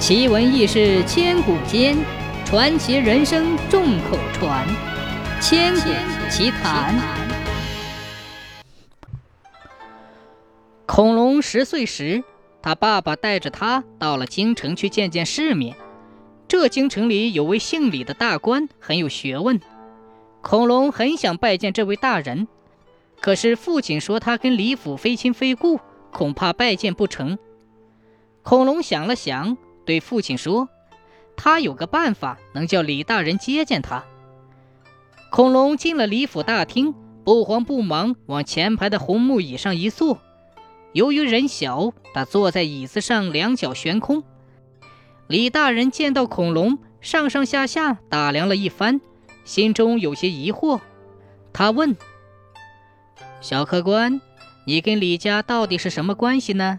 奇闻异事千古间，传奇人生众口传。千古奇谈。恐龙十岁时，他爸爸带着他到了京城去见见世面。这京城里有位姓李的大官，很有学问。恐龙很想拜见这位大人，可是父亲说他跟李府非亲非故，恐怕拜见不成。恐龙想了想。对父亲说：“他有个办法，能叫李大人接见他。”恐龙进了李府大厅，不慌不忙往前排的红木椅上一坐。由于人小，他坐在椅子上，两脚悬空。李大人见到恐龙，上上下下打量了一番，心中有些疑惑。他问：“小客官，你跟李家到底是什么关系呢？”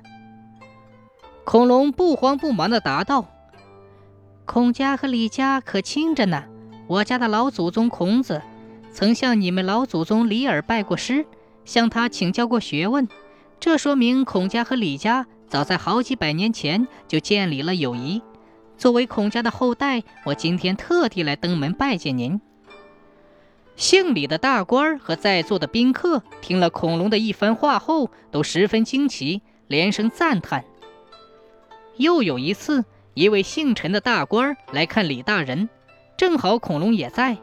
恐龙不慌不忙地答道：“孔家和李家可亲着呢。我家的老祖宗孔子，曾向你们老祖宗李耳拜过师，向他请教过学问。这说明孔家和李家早在好几百年前就建立了友谊。作为孔家的后代，我今天特地来登门拜见您。”姓李的大官和在座的宾客听了恐龙的一番话后，都十分惊奇，连声赞叹。又有一次，一位姓陈的大官来看李大人，正好恐龙也在。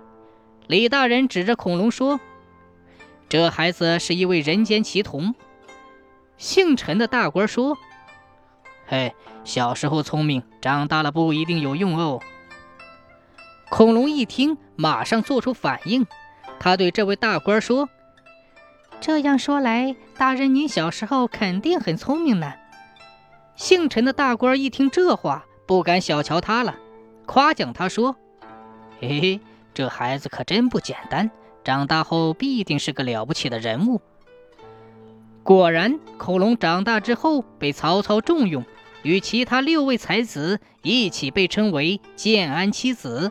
李大人指着恐龙说：“这孩子是一位人间奇童。”姓陈的大官说：“嘿，小时候聪明，长大了不一定有用哦。”恐龙一听，马上做出反应，他对这位大官说：“这样说来，大人您小时候肯定很聪明呢。”姓陈的大官一听这话，不敢小瞧他了，夸奖他说：“嘿嘿，这孩子可真不简单，长大后必定是个了不起的人物。”果然，孔龙长大之后被曹操重用，与其他六位才子一起被称为建安七子。